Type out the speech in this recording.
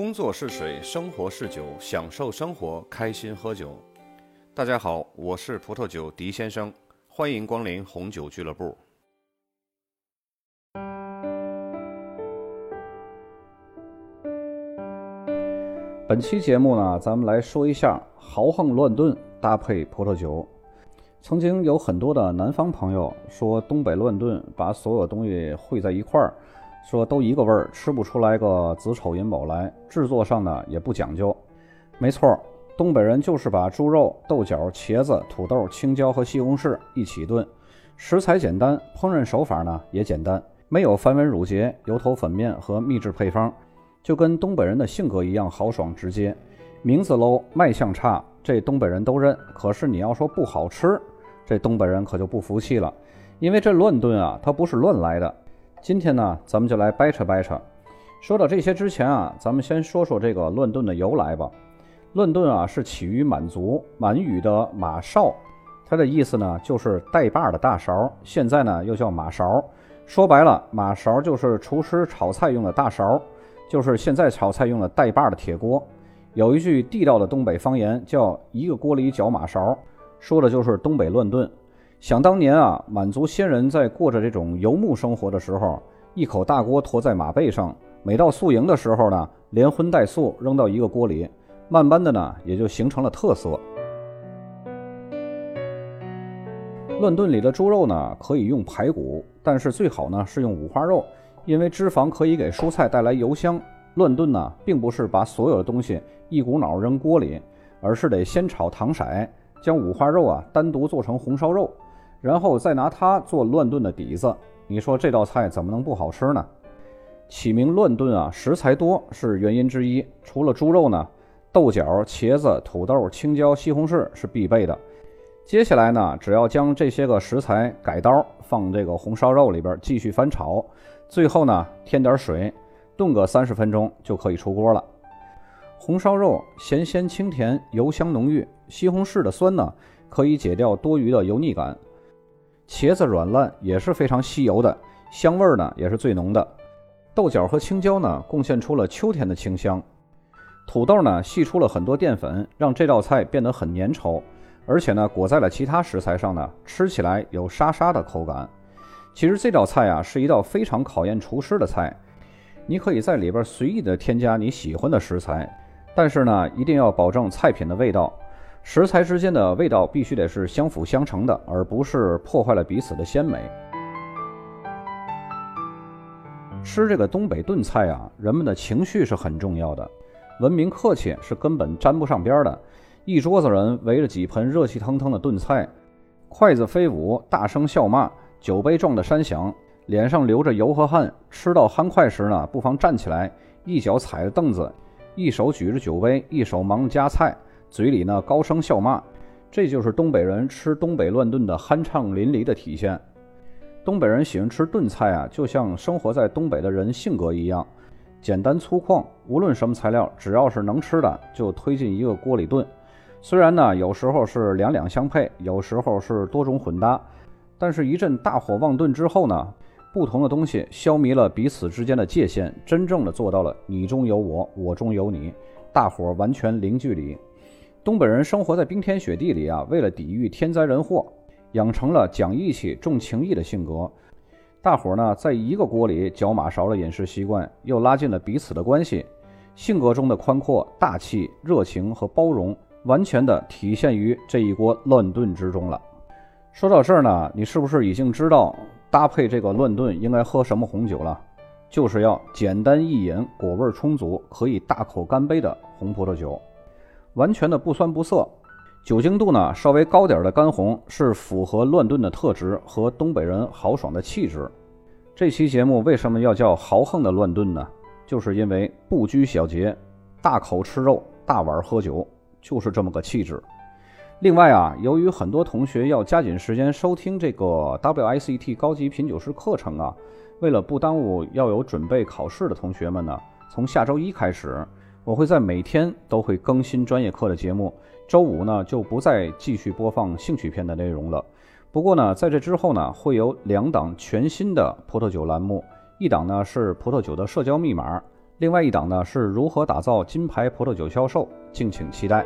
工作是水，生活是酒，享受生活，开心喝酒。大家好，我是葡萄酒狄先生，欢迎光临红酒俱乐部。本期节目呢，咱们来说一下豪横乱炖搭配葡萄酒。曾经有很多的南方朋友说东北乱炖，把所有东西烩在一块儿，说都一个味儿，吃不出来个子丑寅卯来。制作上呢也不讲究。没错，东北人就是把猪肉、豆角、茄子、土豆、青椒和西红柿一起炖，食材简单，烹饪手法呢也简单，没有繁文缛节、油头粉面和秘制配方。就跟东北人的性格一样豪爽直接，名字 low，卖相差，这东北人都认。可是你要说不好吃，这东北人可就不服气了，因为这乱炖啊，它不是乱来的。今天呢，咱们就来掰扯掰扯。说到这些之前啊，咱们先说说这个乱炖的由来吧。乱炖啊，是起于满族，满语的马哨，它的意思呢就是带把的大勺，现在呢又叫马勺。说白了，马勺就是厨师炒菜用的大勺。就是现在炒菜用的带把的铁锅，有一句地道的东北方言叫“一个锅里搅马勺”，说的就是东北乱炖。想当年啊，满族先人在过着这种游牧生活的时候，一口大锅驮在马背上，每到宿营的时候呢，连荤带素扔到一个锅里，慢慢的呢，也就形成了特色。乱炖里的猪肉呢，可以用排骨，但是最好呢是用五花肉。因为脂肪可以给蔬菜带来油香，乱炖呢，并不是把所有的东西一股脑扔锅里，而是得先炒糖色，将五花肉啊单独做成红烧肉，然后再拿它做乱炖的底子。你说这道菜怎么能不好吃呢？起名乱炖啊，食材多是原因之一。除了猪肉呢，豆角、茄子、土豆、青椒、西红柿是必备的。接下来呢，只要将这些个食材改刀放这个红烧肉里边继续翻炒。最后呢，添点水，炖个三十分钟就可以出锅了。红烧肉咸鲜清甜，油香浓郁。西红柿的酸呢，可以解掉多余的油腻感。茄子软烂也是非常吸油的，香味儿呢也是最浓的。豆角和青椒呢，贡献出了秋天的清香。土豆呢，吸出了很多淀粉，让这道菜变得很粘稠，而且呢，裹在了其他食材上呢，吃起来有沙沙的口感。其实这道菜啊是一道非常考验厨师的菜，你可以在里边随意的添加你喜欢的食材，但是呢一定要保证菜品的味道，食材之间的味道必须得是相辅相成的，而不是破坏了彼此的鲜美。吃这个东北炖菜啊，人们的情绪是很重要的，文明客气是根本沾不上边的。一桌子人围着几盆热气腾腾的炖菜，筷子飞舞，大声笑骂。酒杯撞得山响，脸上流着油和汗。吃到酣快时呢，不妨站起来，一脚踩着凳子，一手举着酒杯，一手忙夹菜，嘴里呢高声笑骂。这就是东北人吃东北乱炖的酣畅淋漓的体现。东北人喜欢吃炖菜啊，就像生活在东北的人性格一样，简单粗犷。无论什么材料，只要是能吃的，就推进一个锅里炖。虽然呢，有时候是两两相配，有时候是多种混搭。但是，一阵大火旺炖之后呢，不同的东西消弭了彼此之间的界限，真正的做到了你中有我，我中有你，大伙完全零距离。东北人生活在冰天雪地里啊，为了抵御天灾人祸，养成了讲义气、重情义的性格。大伙儿呢，在一个锅里搅马勺的饮食习惯，又拉近了彼此的关系。性格中的宽阔、大气、热情和包容，完全的体现于这一锅乱炖之中了。说到这儿呢，你是不是已经知道搭配这个乱炖应该喝什么红酒了？就是要简单易饮、果味充足、可以大口干杯的红葡萄酒，完全的不酸不涩，酒精度呢稍微高点的干红是符合乱炖的特质和东北人豪爽的气质。这期节目为什么要叫豪横的乱炖呢？就是因为不拘小节，大口吃肉，大碗喝酒，就是这么个气质。另外啊，由于很多同学要加紧时间收听这个 WICT 高级品酒师课程啊，为了不耽误要有准备考试的同学们呢，从下周一开始，我会在每天都会更新专业课的节目。周五呢，就不再继续播放兴趣片的内容了。不过呢，在这之后呢，会有两档全新的葡萄酒栏目，一档呢是葡萄酒的社交密码，另外一档呢是如何打造金牌葡萄酒销售，敬请期待。